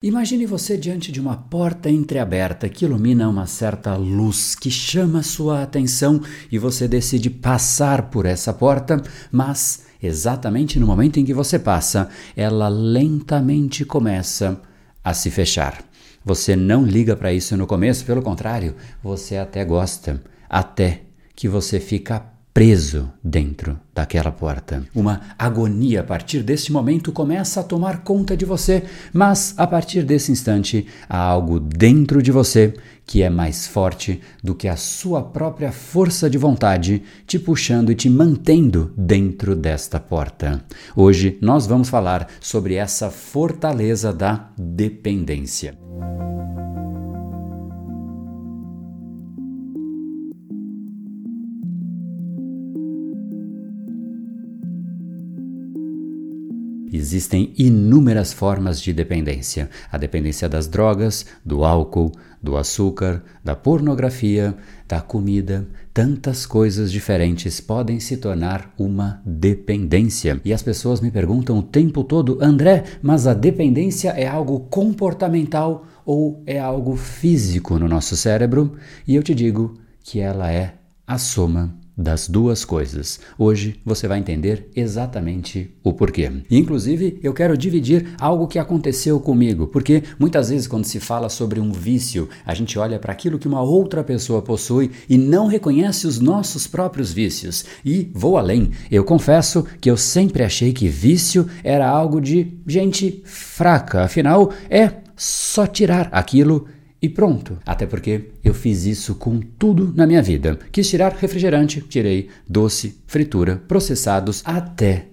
Imagine você diante de uma porta entreaberta que ilumina uma certa luz que chama sua atenção e você decide passar por essa porta, mas exatamente no momento em que você passa, ela lentamente começa a se fechar. Você não liga para isso no começo, pelo contrário, você até gosta, até que você fica preso dentro daquela porta. Uma agonia a partir desse momento começa a tomar conta de você, mas a partir desse instante há algo dentro de você que é mais forte do que a sua própria força de vontade, te puxando e te mantendo dentro desta porta. Hoje nós vamos falar sobre essa fortaleza da dependência. Existem inúmeras formas de dependência: a dependência das drogas, do álcool, do açúcar, da pornografia, da comida. Tantas coisas diferentes podem se tornar uma dependência. E as pessoas me perguntam o tempo todo: André, mas a dependência é algo comportamental ou é algo físico no nosso cérebro? E eu te digo que ela é a soma das duas coisas. Hoje você vai entender exatamente o porquê. inclusive, eu quero dividir algo que aconteceu comigo, porque muitas vezes quando se fala sobre um vício, a gente olha para aquilo que uma outra pessoa possui e não reconhece os nossos próprios vícios. E vou além, eu confesso que eu sempre achei que vício era algo de gente fraca, afinal é só tirar aquilo e pronto. Até porque eu fiz isso com tudo na minha vida. Quis tirar refrigerante, tirei doce, fritura, processados, até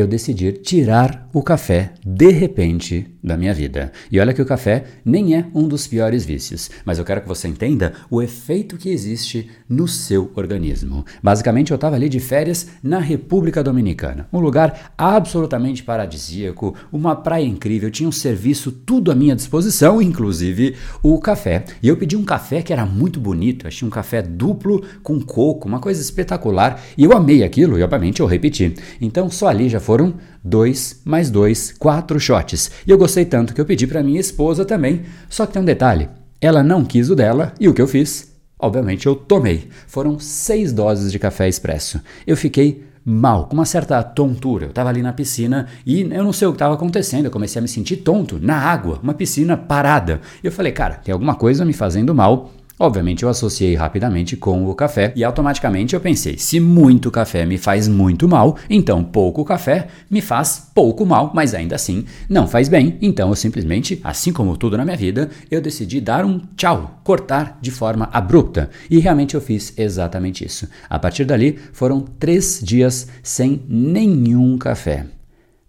eu decidir tirar o café de repente da minha vida. E olha que o café nem é um dos piores vícios, mas eu quero que você entenda o efeito que existe no seu organismo. Basicamente, eu estava ali de férias na República Dominicana, um lugar absolutamente paradisíaco, uma praia incrível, tinha um serviço tudo à minha disposição, inclusive o café. E eu pedi um café que era muito bonito, achei um café duplo com coco, uma coisa espetacular, e eu amei aquilo e obviamente eu repeti. Então só ali já foram dois mais dois, quatro shots. E eu gostei tanto que eu pedi para minha esposa também. Só que tem um detalhe: ela não quis o dela e o que eu fiz? Obviamente eu tomei. Foram seis doses de café expresso. Eu fiquei mal, com uma certa tontura. Eu estava ali na piscina e eu não sei o que estava acontecendo. Eu comecei a me sentir tonto na água, uma piscina parada. E eu falei, cara, tem alguma coisa me fazendo mal Obviamente eu associei rapidamente com o café e automaticamente eu pensei: se muito café me faz muito mal, então pouco café me faz pouco mal, mas ainda assim não faz bem. Então eu simplesmente, assim como tudo na minha vida, eu decidi dar um tchau, cortar de forma abrupta. E realmente eu fiz exatamente isso. A partir dali foram três dias sem nenhum café.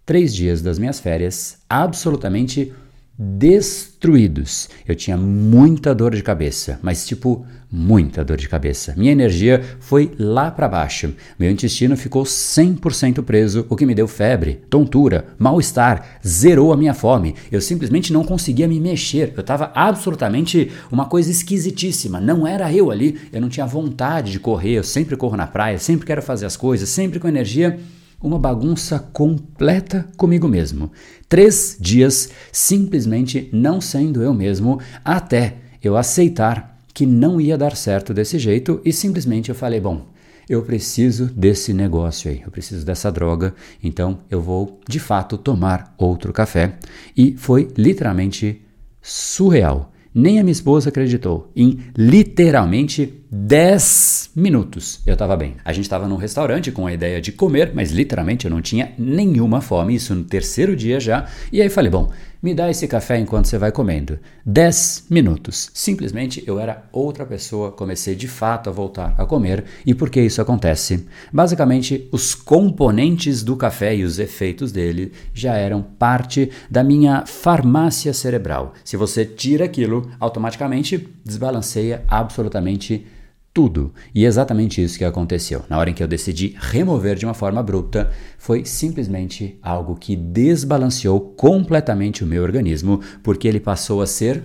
Três dias das minhas férias absolutamente destruídos. Eu tinha muita dor de cabeça, mas tipo muita dor de cabeça. Minha energia foi lá para baixo. Meu intestino ficou 100% preso, o que me deu febre, tontura, mal-estar, zerou a minha fome. Eu simplesmente não conseguia me mexer. Eu estava absolutamente uma coisa esquisitíssima. Não era eu ali. Eu não tinha vontade de correr. Eu sempre corro na praia, sempre quero fazer as coisas, sempre com energia uma bagunça completa comigo mesmo. Três dias simplesmente não sendo eu mesmo, até eu aceitar que não ia dar certo desse jeito e simplesmente eu falei: bom, eu preciso desse negócio aí, eu preciso dessa droga, então eu vou de fato tomar outro café. E foi literalmente surreal. Nem a minha esposa acreditou. Em literalmente 10 minutos eu estava bem. A gente estava num restaurante com a ideia de comer, mas literalmente eu não tinha nenhuma fome, isso no terceiro dia já. E aí falei: bom, me dá esse café enquanto você vai comendo. 10 minutos. Simplesmente eu era outra pessoa, comecei de fato a voltar a comer. E por que isso acontece? Basicamente, os componentes do café e os efeitos dele já eram parte da minha farmácia cerebral. Se você tira aquilo, automaticamente desbalanceia absolutamente tudo. E é exatamente isso que aconteceu. Na hora em que eu decidi remover de uma forma abrupta, foi simplesmente algo que desbalanceou completamente o meu organismo, porque ele passou a ser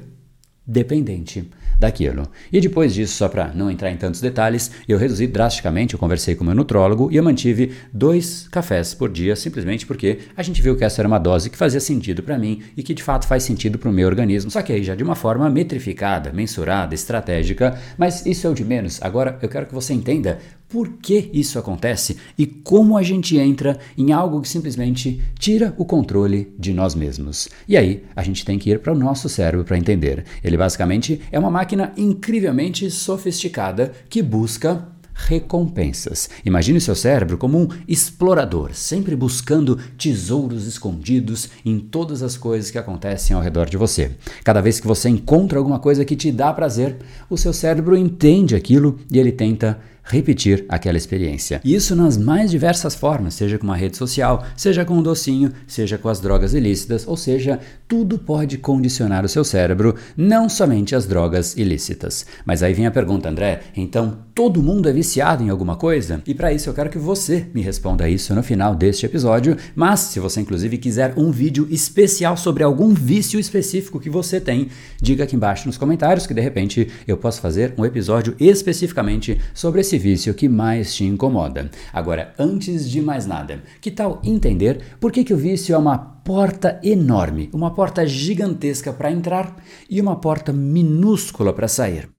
dependente daquilo. E depois disso, só para não entrar em tantos detalhes, eu reduzi drasticamente, eu conversei com o meu nutrólogo e eu mantive dois cafés por dia, simplesmente porque a gente viu que essa era uma dose que fazia sentido para mim e que de fato faz sentido para o meu organismo, só que aí já de uma forma metrificada, mensurada, estratégica, mas isso é o de menos. Agora eu quero que você entenda por que isso acontece e como a gente entra em algo que simplesmente tira o controle de nós mesmos. E aí, a gente tem que ir para o nosso cérebro para entender. Ele basicamente é uma máquina incrivelmente sofisticada que busca recompensas. Imagine seu cérebro como um explorador, sempre buscando tesouros escondidos em todas as coisas que acontecem ao redor de você. Cada vez que você encontra alguma coisa que te dá prazer, o seu cérebro entende aquilo e ele tenta repetir aquela experiência. Isso nas mais diversas formas, seja com uma rede social, seja com um docinho, seja com as drogas ilícitas, ou seja, tudo pode condicionar o seu cérebro, não somente as drogas ilícitas. Mas aí vem a pergunta, André, então todo mundo é viciado em alguma coisa? E para isso eu quero que você me responda isso no final deste episódio, mas se você inclusive quiser um vídeo especial sobre algum vício específico que você tem, diga aqui embaixo nos comentários que de repente eu posso fazer um episódio especificamente sobre esse esse vício que mais te incomoda. Agora, antes de mais nada, que tal entender por que, que o vício é uma porta enorme, uma porta gigantesca para entrar e uma porta minúscula para sair?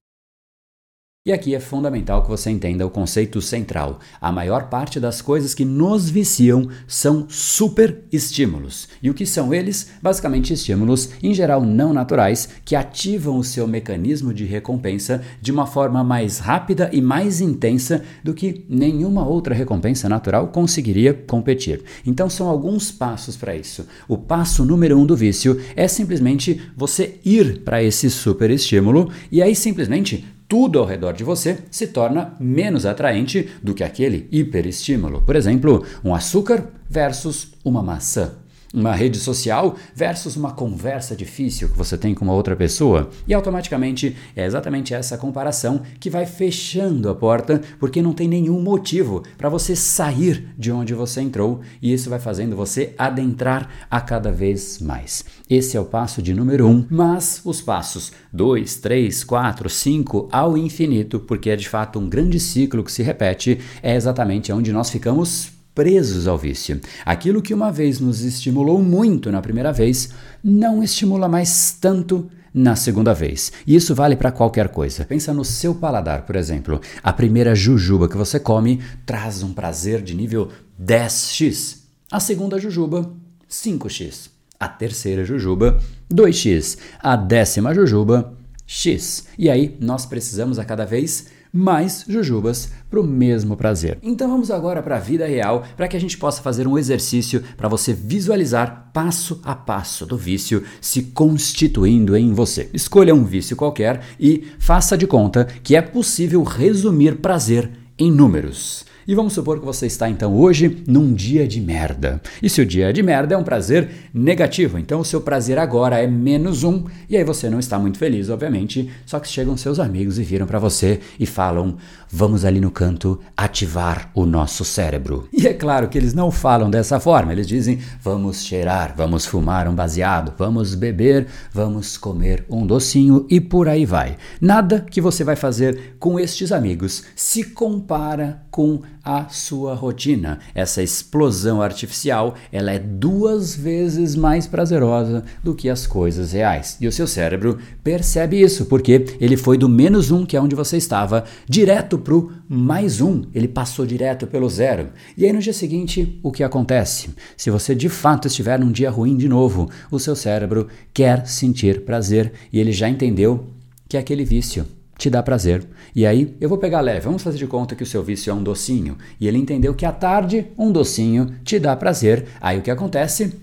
E aqui é fundamental que você entenda o conceito central. A maior parte das coisas que nos viciam são super estímulos. E o que são eles? Basicamente estímulos, em geral não naturais, que ativam o seu mecanismo de recompensa de uma forma mais rápida e mais intensa do que nenhuma outra recompensa natural conseguiria competir. Então são alguns passos para isso. O passo número um do vício é simplesmente você ir para esse super estímulo e aí simplesmente tudo ao redor de você se torna menos atraente do que aquele hiperestímulo. Por exemplo, um açúcar versus uma maçã uma rede social versus uma conversa difícil que você tem com uma outra pessoa. E automaticamente é exatamente essa comparação que vai fechando a porta, porque não tem nenhum motivo para você sair de onde você entrou, e isso vai fazendo você adentrar a cada vez mais. Esse é o passo de número um, mas os passos 2, 3, 4, 5 ao infinito, porque é de fato um grande ciclo que se repete, é exatamente onde nós ficamos presos ao vício. Aquilo que uma vez nos estimulou muito na primeira vez, não estimula mais tanto na segunda vez. E isso vale para qualquer coisa. Pensa no seu paladar, por exemplo. A primeira jujuba que você come traz um prazer de nível 10x. A segunda jujuba, 5x. A terceira jujuba, 2x. A décima jujuba, x. E aí nós precisamos a cada vez mais jujubas para o mesmo prazer. Então vamos agora para a vida real para que a gente possa fazer um exercício para você visualizar passo a passo do vício se constituindo em você. Escolha um vício qualquer e faça de conta que é possível resumir prazer em números. E vamos supor que você está então hoje num dia de merda. E se o dia é de merda é um prazer negativo, então o seu prazer agora é menos um, e aí você não está muito feliz, obviamente. Só que chegam seus amigos e viram para você e falam: vamos ali no canto ativar o nosso cérebro. E é claro que eles não falam dessa forma, eles dizem: vamos cheirar, vamos fumar um baseado, vamos beber, vamos comer um docinho e por aí vai. Nada que você vai fazer com estes amigos se compara com a sua rotina. Essa explosão artificial, ela é duas vezes mais prazerosa do que as coisas reais. E o seu cérebro percebe isso, porque ele foi do menos um, que é onde você estava, direto para o mais um. Ele passou direto pelo zero. E aí no dia seguinte, o que acontece? Se você de fato estiver num dia ruim de novo, o seu cérebro quer sentir prazer e ele já entendeu que é aquele vício te dá prazer. E aí, eu vou pegar leve, vamos fazer de conta que o seu vício é um docinho. E ele entendeu que à tarde um docinho te dá prazer. Aí o que acontece?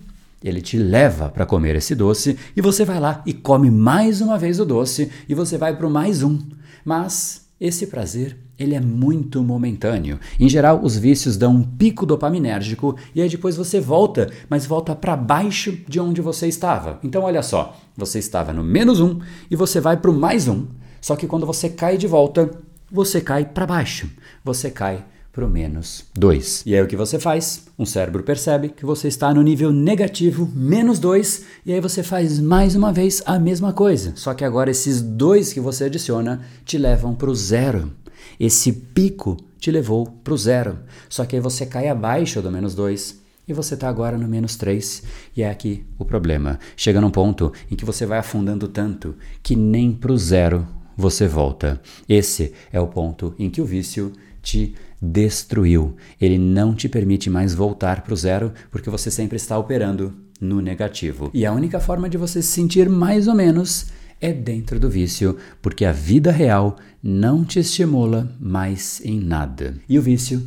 Ele te leva para comer esse doce e você vai lá e come mais uma vez o doce e você vai para o mais um. Mas esse prazer, ele é muito momentâneo. Em geral, os vícios dão um pico dopaminérgico e aí depois você volta, mas volta para baixo de onde você estava. Então olha só, você estava no menos um e você vai para o mais um. Só que quando você cai de volta, você cai para baixo, você cai para o menos 2. E aí o que você faz? Um cérebro percebe que você está no nível negativo menos 2 e aí você faz mais uma vez a mesma coisa. Só que agora esses dois que você adiciona te levam para o zero. Esse pico te levou para o zero. Só que aí você cai abaixo do menos 2 e você está agora no menos 3. E é aqui o problema. Chega num ponto em que você vai afundando tanto que nem para o zero você volta. Esse é o ponto em que o vício te destruiu. Ele não te permite mais voltar para o zero porque você sempre está operando no negativo. E a única forma de você se sentir mais ou menos é dentro do vício, porque a vida real não te estimula mais em nada. E o vício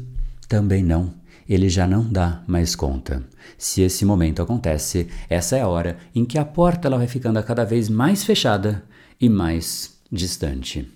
também não. Ele já não dá mais conta. Se esse momento acontece, essa é a hora em que a porta ela vai ficando cada vez mais fechada e mais distante.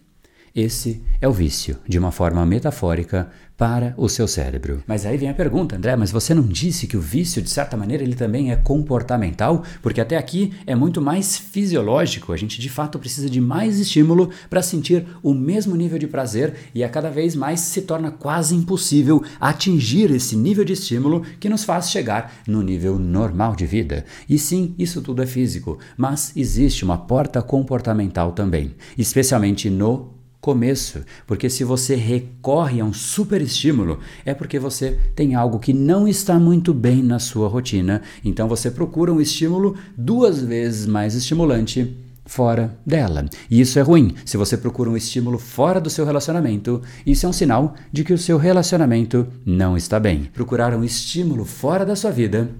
Esse é o vício, de uma forma metafórica, para o seu cérebro. Mas aí vem a pergunta, André, mas você não disse que o vício, de certa maneira, ele também é comportamental? Porque até aqui é muito mais fisiológico, a gente de fato precisa de mais estímulo para sentir o mesmo nível de prazer e a cada vez mais se torna quase impossível atingir esse nível de estímulo que nos faz chegar no nível normal de vida. E sim, isso tudo é físico, mas existe uma porta comportamental também, especialmente no começo, porque se você recorre a um super estímulo, é porque você tem algo que não está muito bem na sua rotina. Então você procura um estímulo duas vezes mais estimulante fora dela. E isso é ruim. Se você procura um estímulo fora do seu relacionamento, isso é um sinal de que o seu relacionamento não está bem. Procurar um estímulo fora da sua vida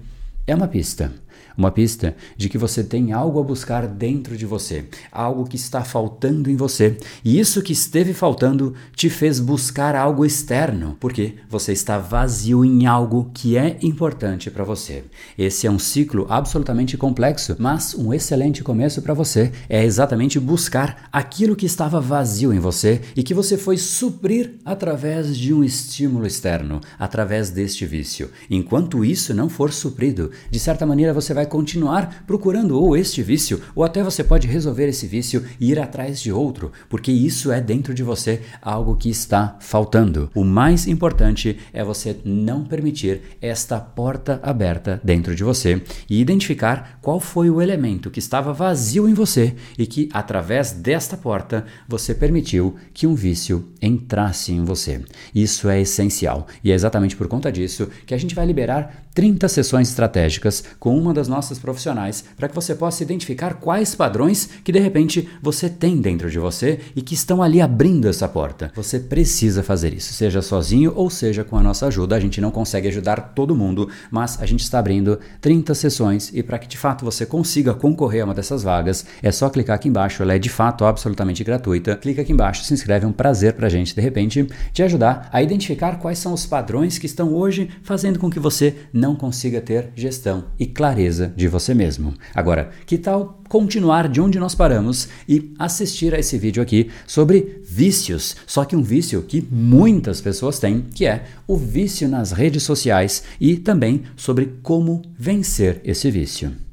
é uma pista uma pista de que você tem algo a buscar dentro de você, algo que está faltando em você. E isso que esteve faltando te fez buscar algo externo, porque você está vazio em algo que é importante para você. Esse é um ciclo absolutamente complexo, mas um excelente começo para você é exatamente buscar aquilo que estava vazio em você e que você foi suprir através de um estímulo externo, através deste vício. Enquanto isso não for suprido, de certa maneira você vai continuar procurando ou este vício, ou até você pode resolver esse vício e ir atrás de outro, porque isso é dentro de você algo que está faltando. O mais importante é você não permitir esta porta aberta dentro de você e identificar qual foi o elemento que estava vazio em você e que, através desta porta, você permitiu que um vício entrasse em você. Isso é essencial e é exatamente por conta disso que a gente vai liberar 30 sessões estratégicas com uma das nossas profissionais para que você possa identificar quais padrões que de repente você tem dentro de você e que estão ali abrindo essa porta. Você precisa fazer isso, seja sozinho ou seja com a nossa ajuda. A gente não consegue ajudar todo mundo, mas a gente está abrindo 30 sessões e para que de fato você consiga concorrer a uma dessas vagas, é só clicar aqui embaixo, ela é de fato absolutamente gratuita. Clica aqui embaixo, se inscreve, é um prazer para a gente de repente te ajudar a identificar quais são os padrões que estão hoje fazendo com que você não consiga ter gestão e clareza de você mesmo. Agora, que tal continuar de onde nós paramos e assistir a esse vídeo aqui sobre vícios, só que um vício que muitas pessoas têm, que é o vício nas redes sociais e também sobre como vencer esse vício.